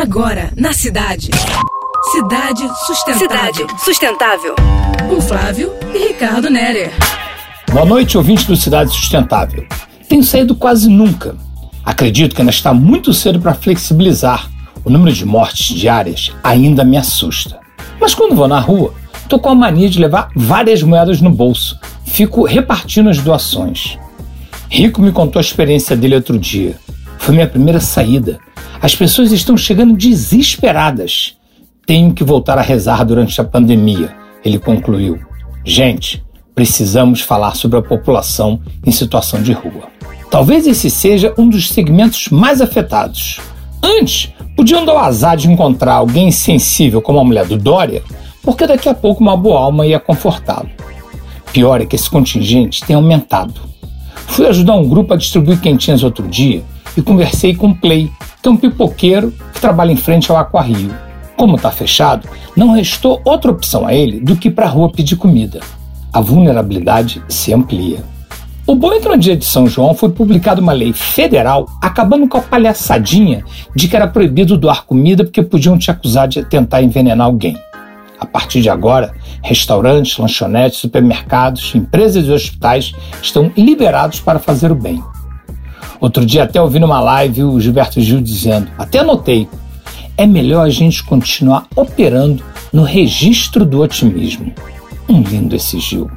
Agora, na cidade. Cidade Sustentável. Cidade Sustentável. Com Flávio e Ricardo Nerer. Boa noite, ouvinte do Cidade Sustentável. Tenho saído quase nunca. Acredito que ainda está muito cedo para flexibilizar. O número de mortes diárias ainda me assusta. Mas quando vou na rua, tô com a mania de levar várias moedas no bolso. Fico repartindo as doações. Rico me contou a experiência dele outro dia. Foi minha primeira saída. As pessoas estão chegando desesperadas. Tenho que voltar a rezar durante a pandemia, ele concluiu. Gente, precisamos falar sobre a população em situação de rua. Talvez esse seja um dos segmentos mais afetados. Antes, podiam dar o azar de encontrar alguém sensível como a mulher do Dória, porque daqui a pouco uma boa alma ia confortá-lo. Pior é que esse contingente tem aumentado. Fui ajudar um grupo a distribuir quentinhas outro dia e conversei com o Play, que é um pipoqueiro que trabalha em frente ao Aquarrio. Como está fechado, não restou outra opção a ele do que ir para a rua pedir comida. A vulnerabilidade se amplia. O bom é no dia de São João foi publicada uma lei federal acabando com a palhaçadinha de que era proibido doar comida porque podiam te acusar de tentar envenenar alguém. A partir de agora, restaurantes, lanchonetes, supermercados, empresas e hospitais estão liberados para fazer o bem. Outro dia até ouvi numa live o Gilberto Gil dizendo, até anotei, é melhor a gente continuar operando no registro do otimismo. Um lindo esse Gil.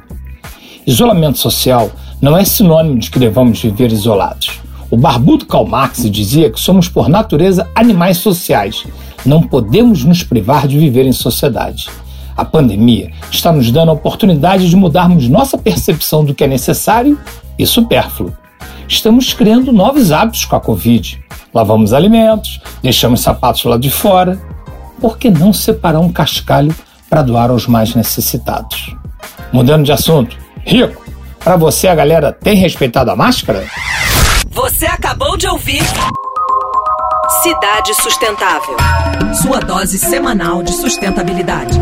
Isolamento social não é sinônimo de que devamos viver isolados. O barbudo Karl Marx dizia que somos por natureza animais sociais. Não podemos nos privar de viver em sociedade. A pandemia está nos dando a oportunidade de mudarmos nossa percepção do que é necessário e supérfluo. Estamos criando novos hábitos com a Covid. Lavamos alimentos, deixamos sapatos lá de fora. Por que não separar um cascalho para doar aos mais necessitados? Mudando de assunto, Rico, para você a galera tem respeitado a máscara? Você acabou de ouvir Cidade Sustentável. Sua dose semanal de sustentabilidade.